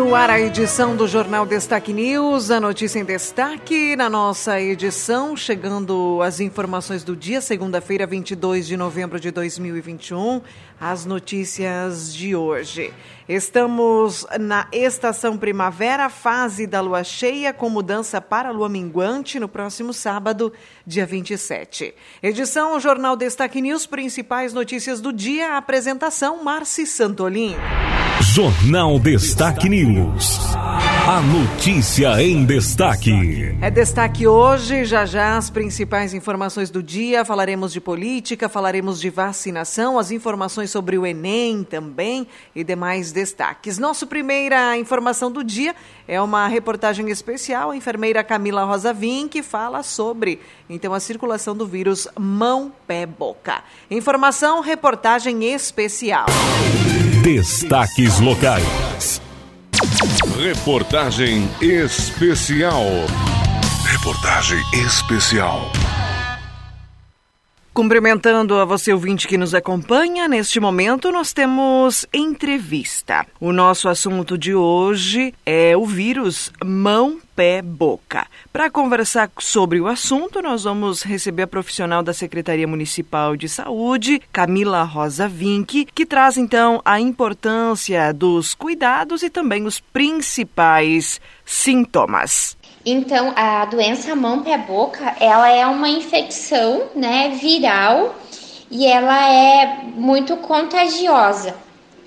No ar, a edição do Jornal Destaque News, a notícia em destaque. Na nossa edição, chegando as informações do dia, segunda-feira, 22 de novembro de 2021, as notícias de hoje. Estamos na estação primavera, fase da lua cheia, com mudança para a lua minguante no próximo sábado, dia 27. Edição Jornal Destaque News, principais notícias do dia, apresentação Marci Santolin. Jornal Destaque News. A notícia em destaque. É destaque hoje, já já as principais informações do dia. Falaremos de política, falaremos de vacinação, as informações sobre o Enem também e demais destaques. Nossa primeira informação do dia é uma reportagem especial. A enfermeira Camila Rosa que fala sobre então a circulação do vírus mão, pé, boca. Informação, reportagem especial. Destaques locais. Reportagem especial. Reportagem especial. Cumprimentando a você, ouvinte que nos acompanha, neste momento nós temos entrevista. O nosso assunto de hoje é o vírus mão, pé, boca. Para conversar sobre o assunto, nós vamos receber a profissional da Secretaria Municipal de Saúde, Camila Rosa Vinck, que traz então a importância dos cuidados e também os principais sintomas. Então, a doença mão-pé-boca, ela é uma infecção, né, viral e ela é muito contagiosa.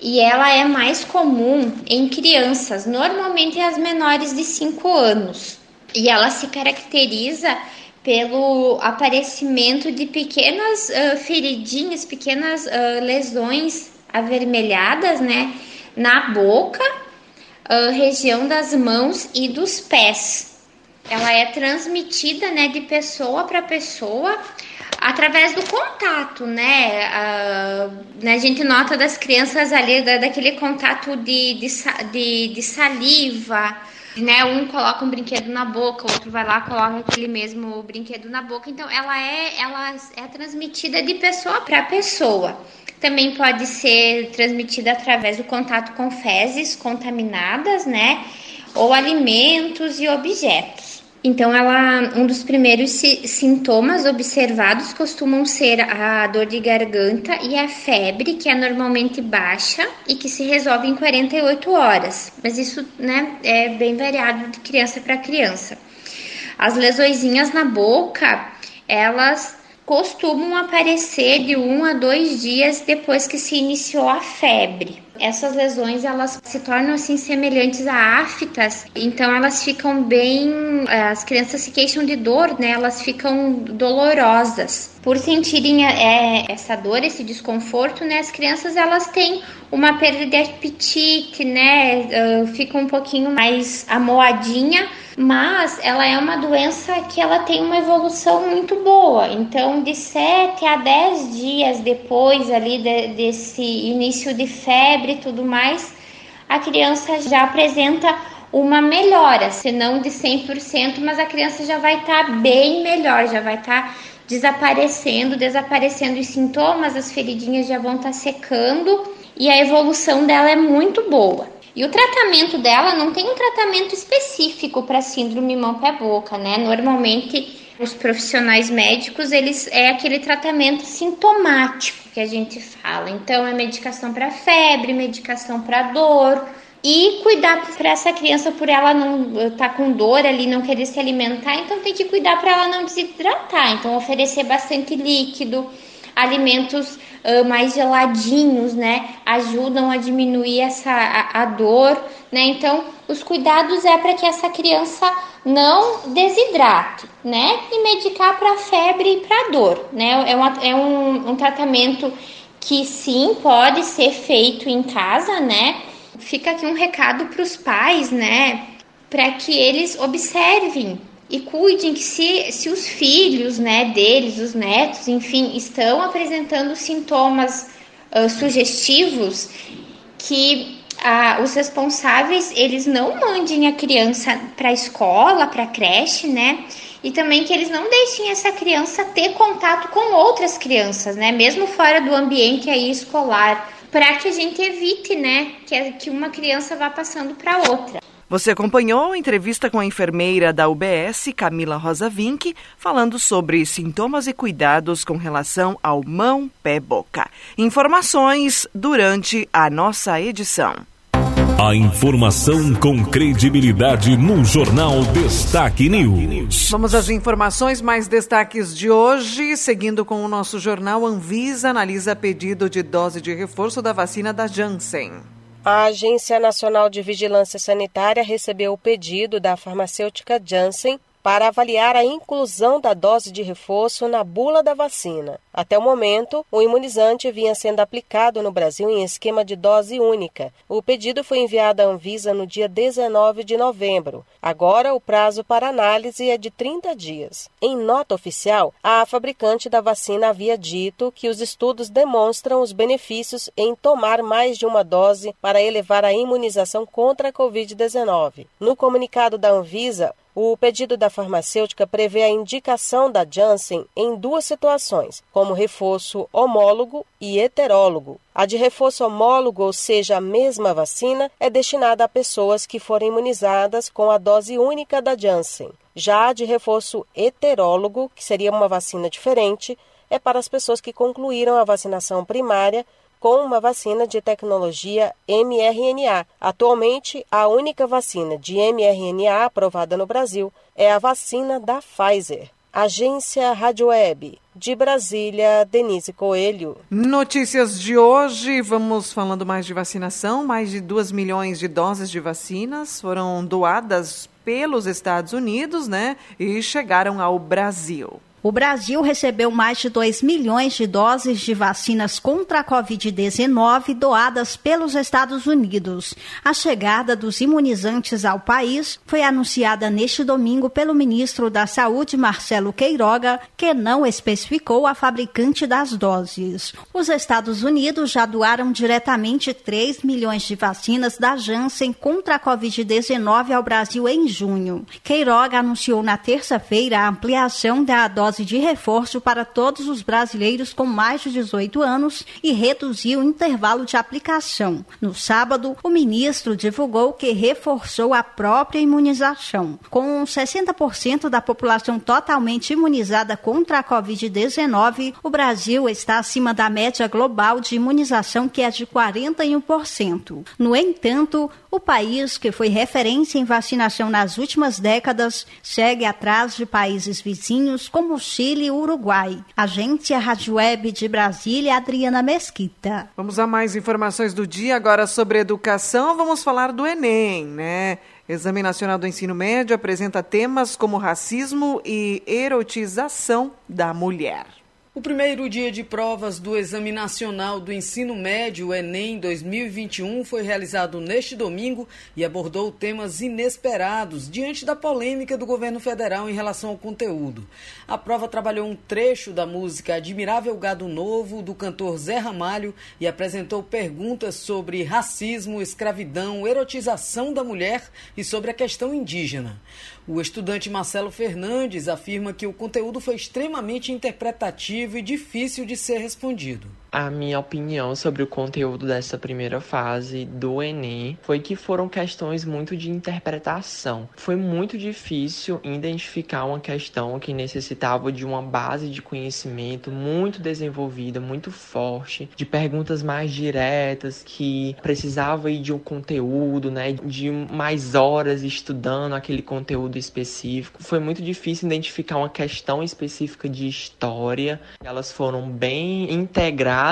E ela é mais comum em crianças, normalmente as menores de 5 anos. E ela se caracteriza pelo aparecimento de pequenas uh, feridinhas, pequenas uh, lesões avermelhadas, né, na boca, uh, região das mãos e dos pés ela é transmitida, né, de pessoa para pessoa através do contato, né? A, né, a gente nota das crianças ali, da, daquele contato de, de, de, de, saliva, né? Um coloca um brinquedo na boca, o outro vai lá coloca aquele mesmo brinquedo na boca. Então, ela é, ela é transmitida de pessoa para pessoa. Também pode ser transmitida através do contato com fezes contaminadas, né? Ou alimentos e objetos. Então, ela, um dos primeiros sintomas observados costumam ser a dor de garganta e a febre, que é normalmente baixa e que se resolve em 48 horas. Mas isso né, é bem variado de criança para criança. As lesõezinhas na boca, elas costumam aparecer de um a dois dias depois que se iniciou a febre. Essas lesões elas se tornam assim semelhantes a aftas, então elas ficam bem, eh, as crianças se queixam de dor, né? Elas ficam dolorosas. Por sentirem é, essa dor, esse desconforto, né? As crianças elas têm uma perda de apetite, né? Uh, fica um pouquinho mais amoadinha mas ela é uma doença que ela tem uma evolução muito boa. Então, de 7 a 10 dias depois ali de, desse início de febre e tudo mais, a criança já apresenta uma melhora, se não de 100%, mas a criança já vai estar tá bem melhor, já vai estar tá desaparecendo, desaparecendo os sintomas, as feridinhas já vão estar tá secando e a evolução dela é muito boa. E o tratamento dela não tem um tratamento específico para síndrome mão-pé-boca, né? Normalmente os profissionais médicos, eles é aquele tratamento sintomático que a gente fala. Então é medicação para febre, medicação para dor, e cuidar para essa criança por ela não estar tá com dor ali, não querer se alimentar, então tem que cuidar para ela não desidratar. Então oferecer bastante líquido, alimentos uh, mais geladinhos, né? Ajudam a diminuir essa a, a dor, né? Então, os cuidados é para que essa criança não desidrate, né? E medicar para febre e para dor, né? É, uma, é um, um tratamento que sim pode ser feito em casa, né? Fica aqui um recado para os pais, né? Para que eles observem e cuidem que se, se os filhos né, deles, os netos, enfim, estão apresentando sintomas uh, sugestivos, que uh, os responsáveis eles não mandem a criança para a escola, para a creche, né? E também que eles não deixem essa criança ter contato com outras crianças, né? Mesmo fora do ambiente aí escolar, para que a gente evite, né, que, que uma criança vá passando para outra. Você acompanhou a entrevista com a enfermeira da UBS, Camila Rosa Vink, falando sobre sintomas e cuidados com relação ao mão, pé, boca. Informações durante a nossa edição. A informação com credibilidade no Jornal Destaque News. Vamos às informações mais destaques de hoje. Seguindo com o nosso jornal, Anvisa analisa pedido de dose de reforço da vacina da Janssen. A Agência Nacional de Vigilância Sanitária recebeu o pedido da farmacêutica Janssen para avaliar a inclusão da dose de reforço na bula da vacina. Até o momento, o imunizante vinha sendo aplicado no Brasil em esquema de dose única. O pedido foi enviado à Anvisa no dia 19 de novembro. Agora, o prazo para análise é de 30 dias. Em nota oficial, a fabricante da vacina havia dito que os estudos demonstram os benefícios em tomar mais de uma dose para elevar a imunização contra a Covid-19. No comunicado da Anvisa, o pedido da farmacêutica prevê a indicação da Janssen em duas situações, como reforço homólogo e heterólogo. A de reforço homólogo, ou seja, a mesma vacina, é destinada a pessoas que forem imunizadas com a dose única da Janssen. Já a de reforço heterólogo, que seria uma vacina diferente, é para as pessoas que concluíram a vacinação primária com uma vacina de tecnologia mRNA. Atualmente, a única vacina de mRNA aprovada no Brasil é a vacina da Pfizer. Agência Rádio Web. De Brasília, Denise Coelho. Notícias de hoje, vamos falando mais de vacinação. Mais de 2 milhões de doses de vacinas foram doadas pelos Estados Unidos, né? E chegaram ao Brasil. O Brasil recebeu mais de 2 milhões de doses de vacinas contra a Covid-19 doadas pelos Estados Unidos. A chegada dos imunizantes ao país foi anunciada neste domingo pelo ministro da Saúde, Marcelo Queiroga, que não especificou a fabricante das doses. Os Estados Unidos já doaram diretamente 3 milhões de vacinas da Janssen contra a Covid-19 ao Brasil em junho. Queiroga anunciou na terça-feira a ampliação da dose dose de reforço para todos os brasileiros com mais de 18 anos e reduziu o intervalo de aplicação. No sábado, o ministro divulgou que reforçou a própria imunização. Com 60% da população totalmente imunizada contra a Covid-19, o Brasil está acima da média global de imunização, que é de 41%. No entanto, o país, que foi referência em vacinação nas últimas décadas, segue atrás de países vizinhos como Chile e Uruguai. Agência Rádio Web de Brasília, Adriana Mesquita. Vamos a mais informações do dia agora sobre educação. Vamos falar do Enem, né? Exame Nacional do Ensino Médio apresenta temas como racismo e erotização da mulher. O primeiro dia de provas do Exame Nacional do Ensino Médio, Enem 2021, foi realizado neste domingo e abordou temas inesperados diante da polêmica do governo federal em relação ao conteúdo. A prova trabalhou um trecho da música Admirável Gado Novo, do cantor Zé Ramalho, e apresentou perguntas sobre racismo, escravidão, erotização da mulher e sobre a questão indígena. O estudante Marcelo Fernandes afirma que o conteúdo foi extremamente interpretativo e difícil de ser respondido. A minha opinião sobre o conteúdo dessa primeira fase do Enem foi que foram questões muito de interpretação. Foi muito difícil identificar uma questão que necessitava de uma base de conhecimento muito desenvolvida, muito forte, de perguntas mais diretas, que precisava ir de um conteúdo, né, de mais horas estudando aquele conteúdo específico. Foi muito difícil identificar uma questão específica de história. Elas foram bem integradas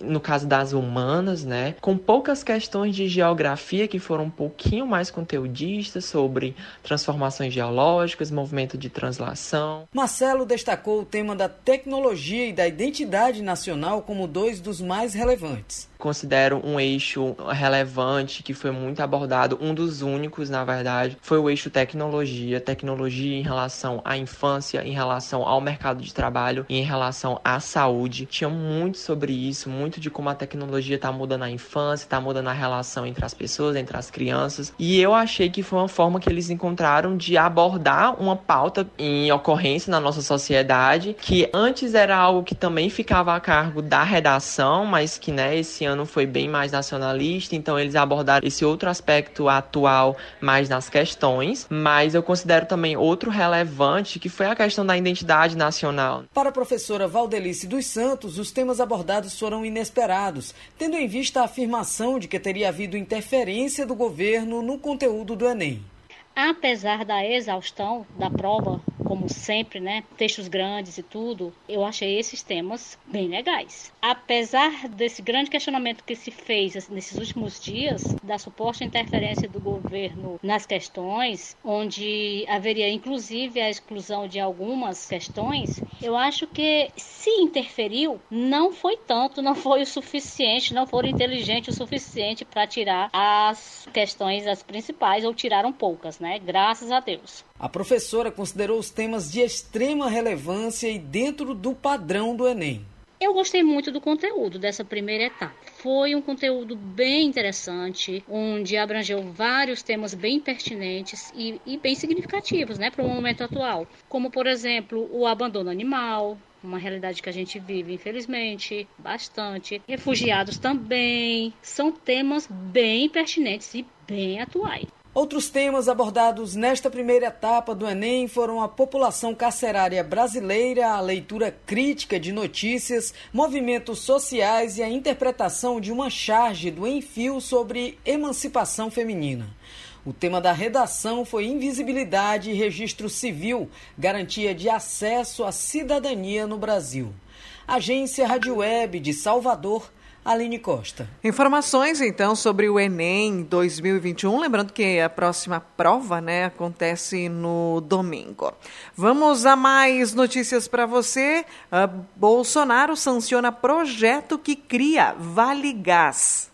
no caso das humanas, né, com poucas questões de geografia que foram um pouquinho mais conteudistas sobre transformações geológicas, movimento de translação. Marcelo destacou o tema da tecnologia e da identidade nacional como dois dos mais relevantes. Considero um eixo relevante que foi muito abordado, um dos únicos, na verdade, foi o eixo tecnologia, tecnologia em relação à infância, em relação ao mercado de trabalho e em relação à saúde. Tinha muito sobre isso, muito de como a tecnologia está mudando a infância, está mudando a relação entre as pessoas, entre as crianças. E eu achei que foi uma forma que eles encontraram de abordar uma pauta em ocorrência na nossa sociedade, que antes era algo que também ficava a cargo da redação, mas que né, esse ano foi bem mais nacionalista, então eles abordaram esse outro aspecto atual mais nas questões, mas eu considero também outro relevante que foi a questão da identidade nacional. Para a professora Valdelice dos Santos, os temas abordados foram inesperados, tendo em vista a afirmação de que teria havido interferência do governo no conteúdo do Enem. Apesar da exaustão da prova, como sempre, né, textos grandes e tudo, eu achei esses temas bem legais. Apesar desse grande questionamento que se fez nesses últimos dias da suposta interferência do governo nas questões, onde haveria inclusive a exclusão de algumas questões, eu acho que se interferiu, não foi tanto, não foi o suficiente, não foram inteligentes o suficiente para tirar as questões as principais ou tiraram poucas, né? Graças a Deus. A professora considerou os temas de extrema relevância e dentro do padrão do Enem. Eu gostei muito do conteúdo dessa primeira etapa. Foi um conteúdo bem interessante, onde abrangeu vários temas bem pertinentes e, e bem significativos né, para o momento atual, como, por exemplo, o abandono animal, uma realidade que a gente vive, infelizmente, bastante. Refugiados também. São temas bem pertinentes e bem atuais. Outros temas abordados nesta primeira etapa do Enem foram a população carcerária brasileira, a leitura crítica de notícias, movimentos sociais e a interpretação de uma charge do Enfio sobre emancipação feminina. O tema da redação foi invisibilidade e registro civil, garantia de acesso à cidadania no Brasil. Agência Rádio Web de Salvador, Aline Costa. Informações então sobre o Enem 2021, lembrando que a próxima prova, né, acontece no domingo. Vamos a mais notícias para você. Uh, Bolsonaro sanciona projeto que cria Vale Gás.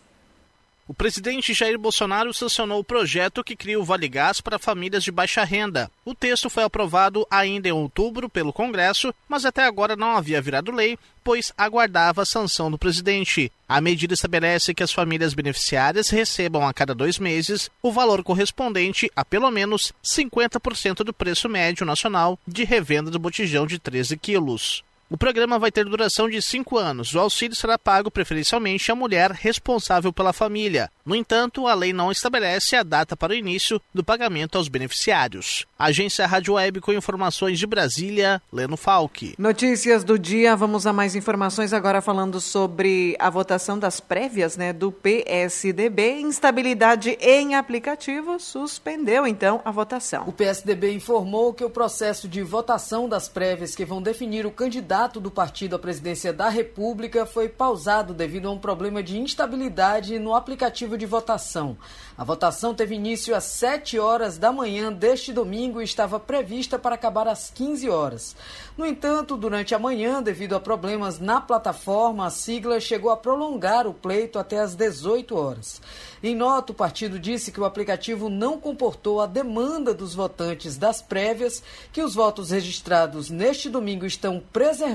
O presidente Jair Bolsonaro sancionou o projeto que cria o Vale Gás para famílias de baixa renda. O texto foi aprovado ainda em outubro pelo Congresso, mas até agora não havia virado lei, pois aguardava a sanção do presidente. A medida estabelece que as famílias beneficiárias recebam a cada dois meses o valor correspondente a pelo menos 50% do preço médio nacional de revenda do botijão de 13 quilos. O programa vai ter duração de cinco anos. O auxílio será pago preferencialmente à mulher responsável pela família. No entanto, a lei não estabelece a data para o início do pagamento aos beneficiários. Agência Rádio Web com informações de Brasília, Leno Falck. Notícias do dia, vamos a mais informações agora falando sobre a votação das prévias né, do PSDB. Instabilidade em aplicativo suspendeu então a votação. O PSDB informou que o processo de votação das prévias que vão definir o candidato candidato do partido à presidência da República foi pausado devido a um problema de instabilidade no aplicativo de votação. A votação teve início às 7 horas da manhã deste domingo e estava prevista para acabar às 15 horas. No entanto, durante a manhã, devido a problemas na plataforma, a sigla chegou a prolongar o pleito até às 18 horas. Em nota, o partido disse que o aplicativo não comportou a demanda dos votantes das prévias, que os votos registrados neste domingo estão preservados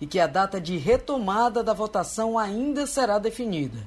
e que a data de retomada da votação ainda será definida.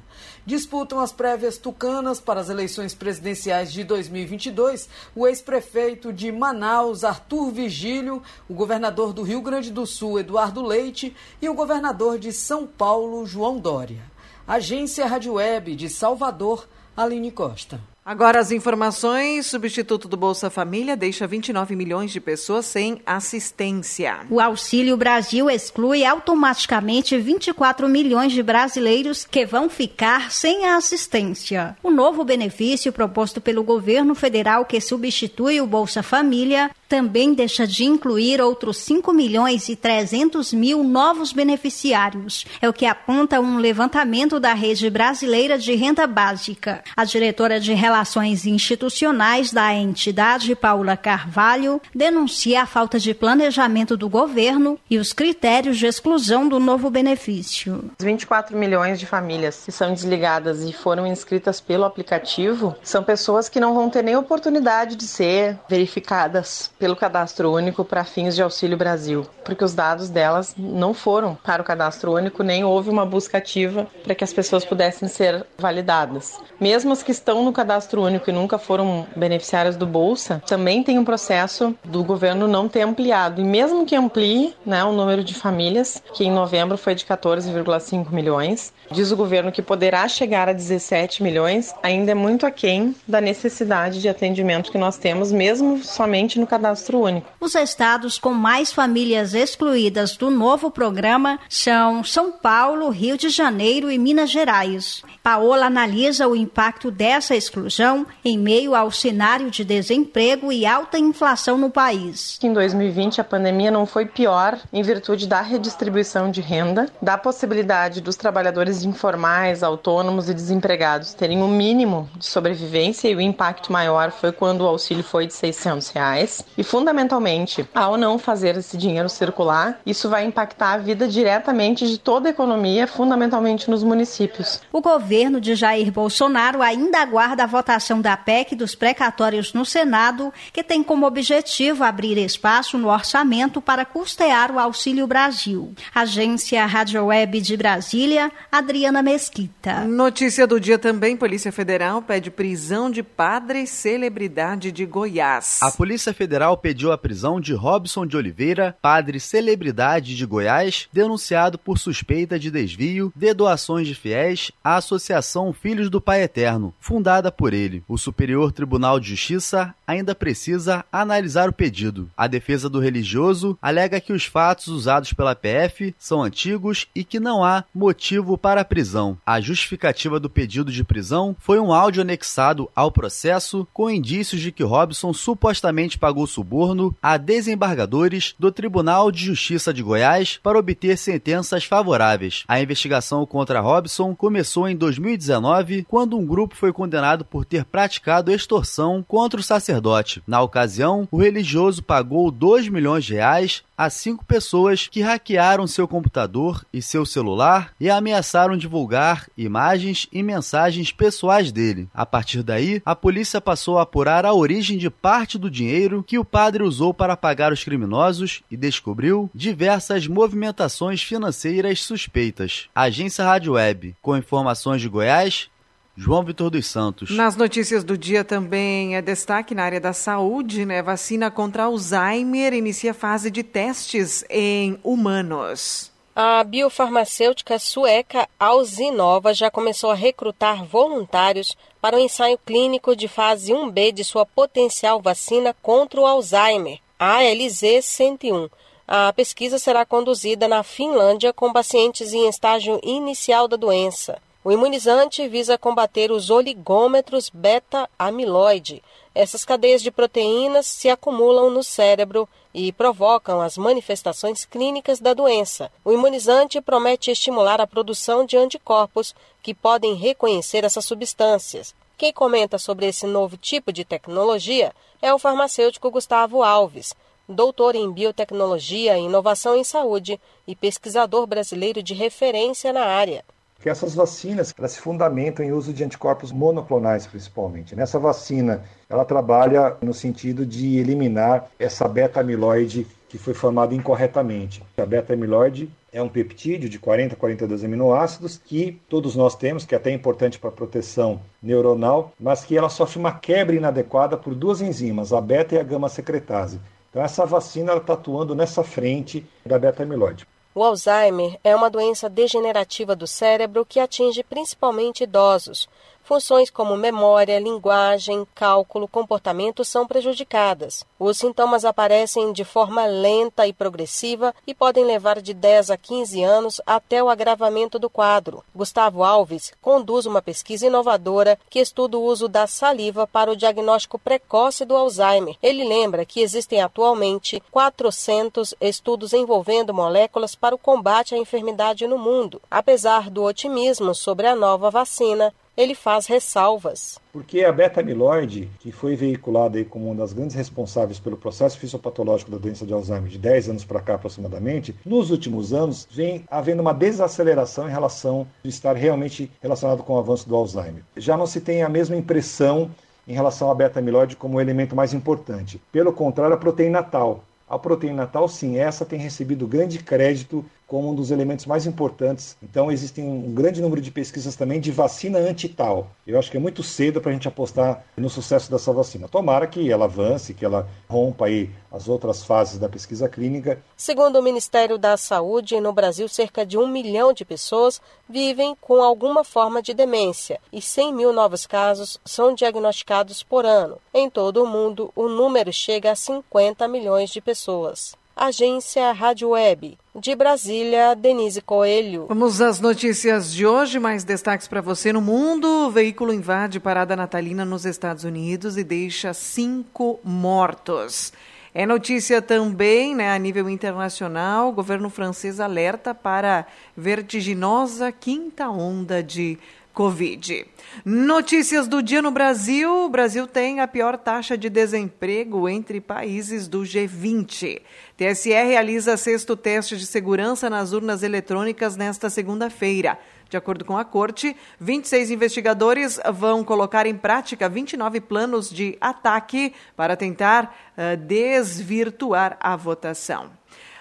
Disputam as prévias tucanas para as eleições presidenciais de 2022 o ex-prefeito de Manaus, Arthur Vigílio, o governador do Rio Grande do Sul, Eduardo Leite, e o governador de São Paulo, João Dória. Agência Rádio Web de Salvador, Aline Costa. Agora as informações. Substituto do Bolsa Família deixa 29 milhões de pessoas sem assistência. O Auxílio Brasil exclui automaticamente 24 milhões de brasileiros que vão ficar sem a assistência. O novo benefício proposto pelo governo federal que substitui o Bolsa Família também deixa de incluir outros 5 milhões e 300 mil novos beneficiários. É o que aponta um levantamento da Rede Brasileira de Renda Básica. A diretora de Relações Institucionais da entidade, Paula Carvalho, denuncia a falta de planejamento do governo e os critérios de exclusão do novo benefício. 24 milhões de famílias que são desligadas e foram inscritas pelo aplicativo são pessoas que não vão ter nem oportunidade de ser verificadas pelo cadastro único para fins de Auxílio Brasil, porque os dados delas não foram para o cadastro único, nem houve uma busca ativa para que as pessoas pudessem ser validadas. Mesmo as que estão no cadastro único e nunca foram beneficiárias do Bolsa, também tem um processo do governo não ter ampliado. E mesmo que amplie né, o número de famílias, que em novembro foi de 14,5 milhões, diz o governo que poderá chegar a 17 milhões, ainda é muito aquém da necessidade de atendimento que nós temos, mesmo somente no cadastro único. Os estados com mais famílias excluídas do novo programa são São Paulo, Rio de Janeiro e Minas Gerais. Paola analisa o impacto dessa exclusão em meio ao cenário de desemprego e alta inflação no país. Em 2020, a pandemia não foi pior em virtude da redistribuição de renda, da possibilidade dos trabalhadores informais, autônomos e desempregados terem um mínimo de sobrevivência e o impacto maior foi quando o auxílio foi de 600 reais. E fundamentalmente, ao não fazer esse dinheiro circular, isso vai impactar a vida diretamente de toda a economia, fundamentalmente nos municípios. O governo de Jair Bolsonaro ainda aguarda a votação da PEC dos precatórios no Senado, que tem como objetivo abrir espaço no orçamento para custear o Auxílio Brasil. Agência Rádio Web de Brasília, Adriana Mesquita. Notícia do dia também: Polícia Federal pede prisão de padre celebridade de Goiás. A Polícia Federal pediu a prisão de Robson de Oliveira, padre celebridade de Goiás, denunciado por suspeita de desvio de doações de fiéis à Associação Filhos do Pai Eterno, fundada por ele. O Superior Tribunal de Justiça ainda precisa analisar o pedido. A defesa do religioso alega que os fatos usados pela PF são antigos e que não há motivo para a prisão. A justificativa do pedido de prisão foi um áudio anexado ao processo com indícios de que Robson supostamente pagou suborno a desembargadores do Tribunal de Justiça de Goiás para obter sentenças favoráveis. A investigação contra Robson começou em 2019, quando um grupo foi condenado por ter praticado extorsão contra o sacerdote. Na ocasião, o religioso pagou 2 milhões de reais a cinco pessoas que hackearam seu computador e seu celular e ameaçaram divulgar imagens e mensagens pessoais dele. A partir daí, a polícia passou a apurar a origem de parte do dinheiro que o padre usou para pagar os criminosos e descobriu diversas movimentações financeiras suspeitas. Agência Rádio Web, com informações de Goiás, João Vitor dos Santos. Nas notícias do dia também é destaque na área da saúde, né? Vacina contra Alzheimer inicia fase de testes em humanos. A biofarmacêutica sueca Alzinova já começou a recrutar voluntários para o ensaio clínico de fase 1B de sua potencial vacina contra o Alzheimer, a ALZ-101. A pesquisa será conduzida na Finlândia com pacientes em estágio inicial da doença. O imunizante visa combater os oligômetros beta-amiloide. Essas cadeias de proteínas se acumulam no cérebro e provocam as manifestações clínicas da doença. O imunizante promete estimular a produção de anticorpos que podem reconhecer essas substâncias. Quem comenta sobre esse novo tipo de tecnologia é o farmacêutico Gustavo Alves, doutor em biotecnologia e inovação em saúde e pesquisador brasileiro de referência na área que essas vacinas elas se fundamentam em uso de anticorpos monoclonais principalmente. Nessa vacina, ela trabalha no sentido de eliminar essa beta-amiloide que foi formada incorretamente. A beta-amiloide é um peptídeo de 40 a 42 aminoácidos que todos nós temos, que é até importante para a proteção neuronal, mas que ela sofre uma quebra inadequada por duas enzimas, a beta e a gama-secretase. Então essa vacina está atuando nessa frente da beta-amiloide. O Alzheimer é uma doença degenerativa do cérebro que atinge principalmente idosos. Funções como memória, linguagem, cálculo, comportamento são prejudicadas. Os sintomas aparecem de forma lenta e progressiva e podem levar de 10 a 15 anos até o agravamento do quadro. Gustavo Alves conduz uma pesquisa inovadora que estuda o uso da saliva para o diagnóstico precoce do Alzheimer. Ele lembra que existem atualmente 400 estudos envolvendo moléculas para o combate à enfermidade no mundo. Apesar do otimismo sobre a nova vacina, ele faz ressalvas. Porque a beta-amiloide, que foi veiculada aí como uma das grandes responsáveis pelo processo fisiopatológico da doença de Alzheimer de 10 anos para cá aproximadamente, nos últimos anos vem havendo uma desaceleração em relação de estar realmente relacionado com o avanço do Alzheimer. Já não se tem a mesma impressão em relação à beta-amiloide como o elemento mais importante. Pelo contrário, a proteína tal. A proteína tal, sim, essa tem recebido grande crédito como um dos elementos mais importantes. Então, existem um grande número de pesquisas também de vacina anti-tal. Eu acho que é muito cedo para a gente apostar no sucesso dessa vacina. Tomara que ela avance, que ela rompa aí as outras fases da pesquisa clínica. Segundo o Ministério da Saúde, no Brasil, cerca de um milhão de pessoas vivem com alguma forma de demência e 100 mil novos casos são diagnosticados por ano. Em todo o mundo, o número chega a 50 milhões de pessoas. Agência Rádio Web. De Brasília, Denise Coelho. Vamos às notícias de hoje. Mais destaques para você no mundo. O veículo invade parada natalina nos Estados Unidos e deixa cinco mortos. É notícia também, né, a nível internacional, o governo francês alerta para vertiginosa quinta onda de Covid. Notícias do dia no Brasil: o Brasil tem a pior taxa de desemprego entre países do G20. TSE realiza sexto teste de segurança nas urnas eletrônicas nesta segunda-feira. De acordo com a corte, 26 investigadores vão colocar em prática 29 planos de ataque para tentar uh, desvirtuar a votação.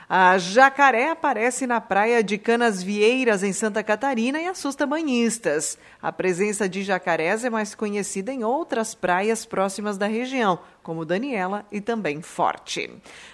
A jacaré aparece na praia de Canas Vieiras, em Santa Catarina, e assusta banhistas. A presença de jacarés é mais conhecida em outras praias próximas da região, como Daniela e também Forte.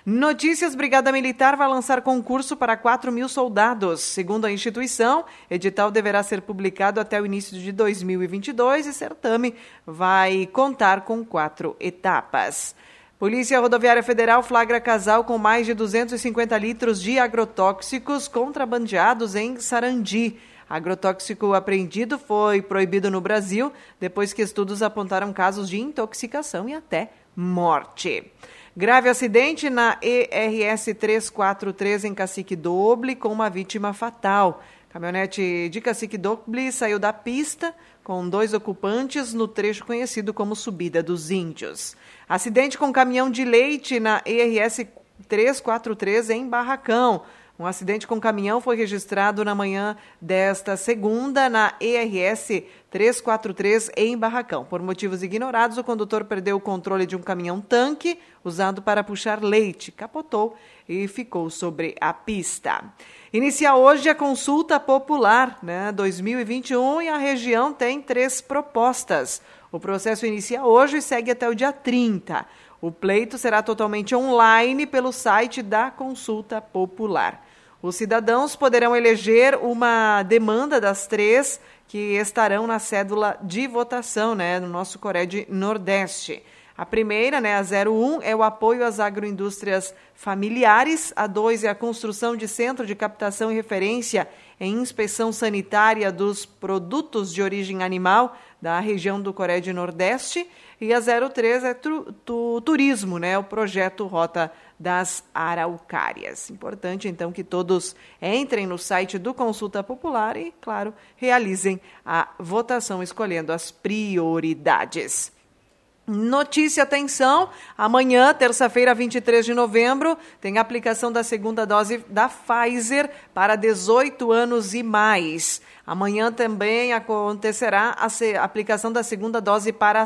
Notícias: Brigada Militar vai lançar concurso para 4 mil soldados. Segundo a instituição, edital deverá ser publicado até o início de 2022 e certame vai contar com quatro etapas. Polícia Rodoviária Federal flagra casal com mais de 250 litros de agrotóxicos contrabandeados em Sarandi. Agrotóxico apreendido foi proibido no Brasil depois que estudos apontaram casos de intoxicação e até morte. Grave acidente na ERS 343 em Cacique Doble com uma vítima fatal. Caminhonete de Cacique Doble saiu da pista com dois ocupantes no trecho conhecido como Subida dos Índios. Acidente com caminhão de leite na ERS 343 em Barracão. Um acidente com caminhão foi registrado na manhã desta segunda na ERS 343 em Barracão. Por motivos ignorados, o condutor perdeu o controle de um caminhão-tanque usado para puxar leite, capotou e ficou sobre a pista. Inicia hoje a consulta popular né, 2021 e a região tem três propostas. O processo inicia hoje e segue até o dia 30. O pleito será totalmente online pelo site da Consulta Popular. Os cidadãos poderão eleger uma demanda das três que estarão na cédula de votação, né, no nosso Cored Nordeste. A primeira, né, a 01, é o apoio às agroindústrias familiares. A 2 é a construção de centro de captação e referência em inspeção sanitária dos produtos de origem animal da região do Coreia do Nordeste. E a 03 é tu, tu, turismo, né? O projeto Rota das Araucárias. Importante, então, que todos entrem no site do Consulta Popular e, claro, realizem a votação escolhendo as prioridades. Notícia, atenção! Amanhã, terça-feira, 23 de novembro, tem aplicação da segunda dose da Pfizer para 18 anos e mais. Amanhã também acontecerá a aplicação da segunda dose para,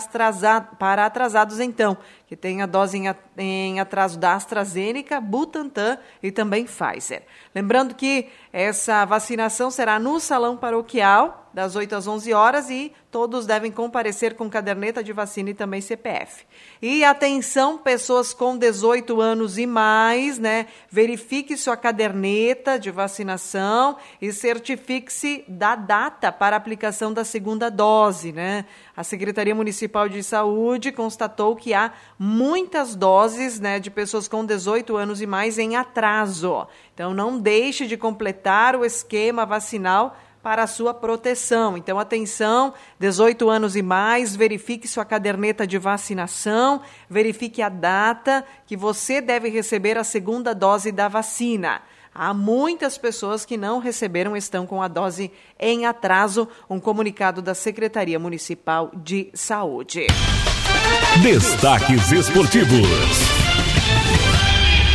para atrasados, então, que tem a dose em atraso da AstraZeneca, Butantan e também Pfizer. Lembrando que essa vacinação será no salão paroquial das 8 às 11 horas e todos devem comparecer com caderneta de vacina e também CPF. E atenção, pessoas com 18 anos e mais, né? Verifique sua caderneta de vacinação e certifique-se da data para aplicação da segunda dose, né? A Secretaria Municipal de Saúde constatou que há muitas doses, né, de pessoas com 18 anos e mais em atraso. Então não deixe de completar o esquema vacinal para a sua proteção. Então, atenção, 18 anos e mais, verifique sua caderneta de vacinação, verifique a data que você deve receber a segunda dose da vacina. Há muitas pessoas que não receberam, estão com a dose em atraso. Um comunicado da Secretaria Municipal de Saúde. Destaques esportivos.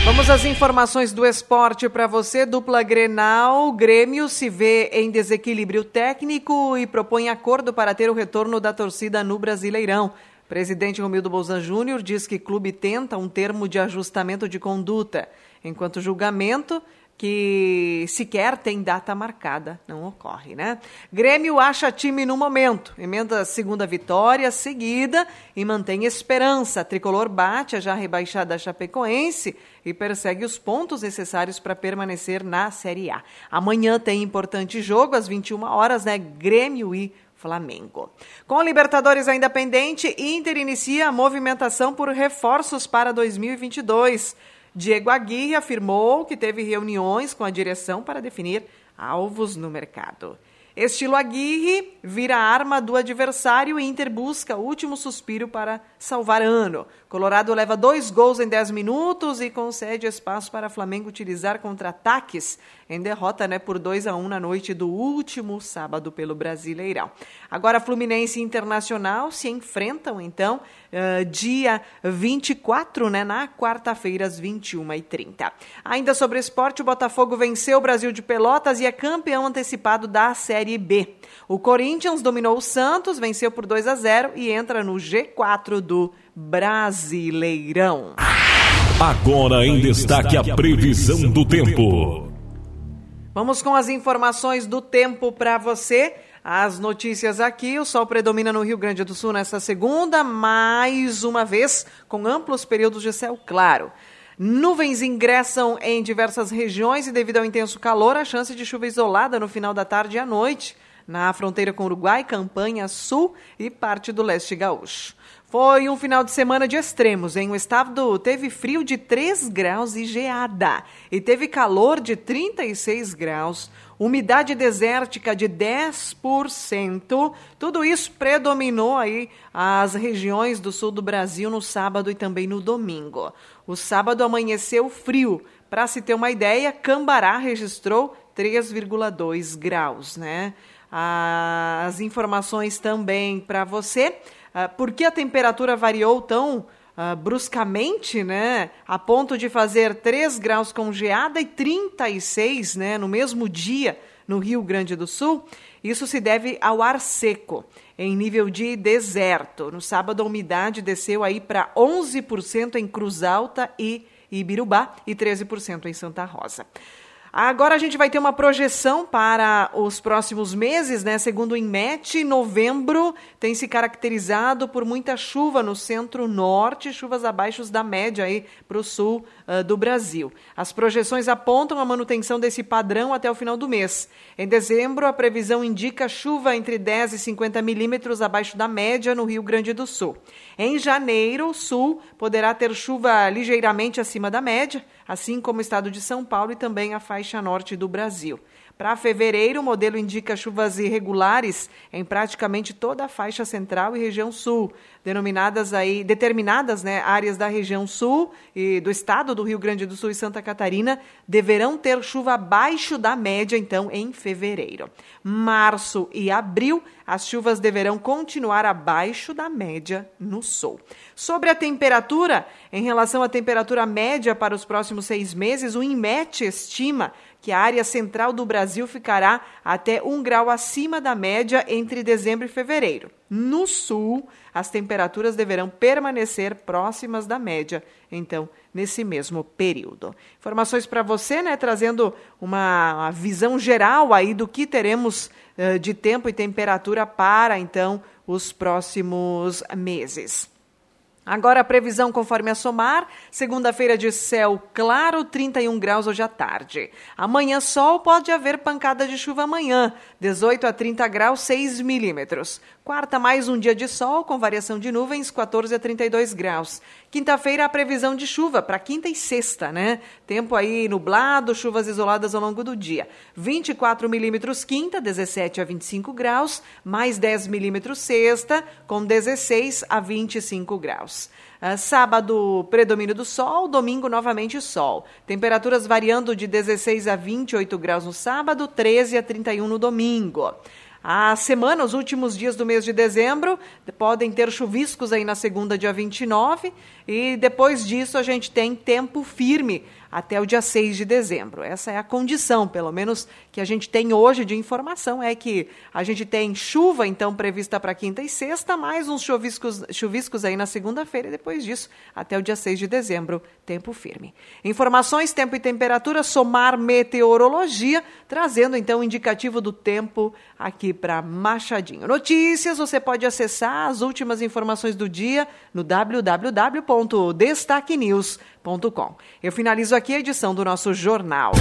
Vamos às informações do esporte para você. Dupla Grenal, Grêmio se vê em desequilíbrio técnico e propõe acordo para ter o retorno da torcida no Brasileirão. Presidente Romildo Bolzan Júnior diz que clube tenta um termo de ajustamento de conduta, enquanto julgamento que sequer tem data marcada, não ocorre, né? Grêmio acha time no momento, emenda a segunda vitória seguida e mantém esperança. tricolor bate a já rebaixada Chapecoense e persegue os pontos necessários para permanecer na Série A. Amanhã tem importante jogo às 21 horas, né? Grêmio e Flamengo. Com a Libertadores ainda pendente, Inter inicia a movimentação por reforços para 2022. Diego Aguirre afirmou que teve reuniões com a direção para definir alvos no mercado. Estilo Aguirre vira arma do adversário e Inter busca último suspiro para salvar ano. Colorado leva dois gols em 10 minutos e concede espaço para Flamengo utilizar contra-ataques em derrota né, por 2 a 1 na noite do último sábado pelo Brasileirão. Agora Fluminense e Internacional se enfrentam então uh, dia 24, né, na quarta-feira às 21h30. Ainda sobre esporte, o Botafogo venceu o Brasil de Pelotas e é campeão antecipado da Série B. O Corinthians dominou o Santos, venceu por 2 a 0 e entra no G4 do Brasileirão. Agora em destaque a previsão do tempo. Vamos com as informações do tempo para você. As notícias aqui: o sol predomina no Rio Grande do Sul nesta segunda, mais uma vez com amplos períodos de céu claro. Nuvens ingressam em diversas regiões e, devido ao intenso calor, a chance de chuva isolada no final da tarde e à noite, na fronteira com o Uruguai, Campanha Sul e parte do leste gaúcho. Foi um final de semana de extremos, em o estado teve frio de 3 graus e geada, e teve calor de 36 graus, umidade desértica de 10%. Tudo isso predominou aí as regiões do sul do Brasil no sábado e também no domingo. O sábado amanheceu frio. Para se ter uma ideia, Cambará registrou 3,2 graus, né? As informações também para você. Uh, por que a temperatura variou tão uh, bruscamente, né? A ponto de fazer 3 graus com geada e 36, né? No mesmo dia no Rio Grande do Sul. Isso se deve ao ar seco, em nível de deserto. No sábado, a umidade desceu aí para 11% em Cruz Alta e Ibirubá e 13% em Santa Rosa. Agora a gente vai ter uma projeção para os próximos meses, né? Segundo o INMET, novembro tem se caracterizado por muita chuva no centro-norte, chuvas abaixo da média aí para o sul uh, do Brasil. As projeções apontam a manutenção desse padrão até o final do mês. Em dezembro, a previsão indica chuva entre 10 e 50 milímetros abaixo da média no Rio Grande do Sul. Em janeiro, o sul poderá ter chuva ligeiramente acima da média assim como o estado de São Paulo e também a faixa norte do Brasil. Para fevereiro, o modelo indica chuvas irregulares em praticamente toda a faixa central e região sul, denominadas aí, determinadas né, áreas da região sul e do estado do Rio Grande do Sul e Santa Catarina deverão ter chuva abaixo da média, então, em fevereiro. Março e abril, as chuvas deverão continuar abaixo da média no sul. Sobre a temperatura, em relação à temperatura média para os próximos seis meses, o INMET estima que a área central do Brasil ficará até um grau acima da média entre dezembro e fevereiro. No sul, as temperaturas deverão permanecer próximas da média, então, nesse mesmo período. Informações para você, né, trazendo uma, uma, visão geral aí do que teremos uh, de tempo e temperatura para, então, os próximos meses. Agora a previsão conforme a Somar, segunda-feira de céu claro, 31 graus hoje à tarde. Amanhã sol, pode haver pancada de chuva amanhã, 18 a 30 graus, 6 milímetros. Quarta, mais um dia de sol, com variação de nuvens, 14 a 32 graus. Quinta-feira, a previsão de chuva para quinta e sexta, né? Tempo aí nublado, chuvas isoladas ao longo do dia. 24 milímetros quinta, 17 a 25 graus, mais 10 milímetros sexta, com 16 a 25 graus. Uh, sábado, predomínio do sol, domingo, novamente sol. Temperaturas variando de 16 a 28 graus no sábado, 13 a 31 no domingo. A semana, os últimos dias do mês de dezembro, podem ter chuviscos aí na segunda, dia 29, e depois disso a gente tem tempo firme até o dia 6 de dezembro. Essa é a condição, pelo menos, que a gente tem hoje de informação, é que a gente tem chuva, então, prevista para quinta e sexta, mais uns chuviscos, chuviscos aí na segunda-feira, e depois disso, até o dia 6 de dezembro, tempo firme. Informações, tempo e temperatura, somar meteorologia, trazendo, então, o indicativo do tempo aqui para Machadinho. Notícias, você pode acessar as últimas informações do dia no www.destaquenews.com eu finalizo aqui a edição do nosso jornal.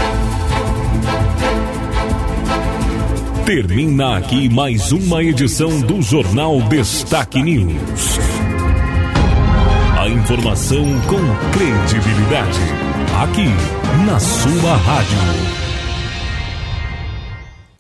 Termina aqui mais uma edição do Jornal Destaque News. A informação com credibilidade. Aqui, na sua rádio.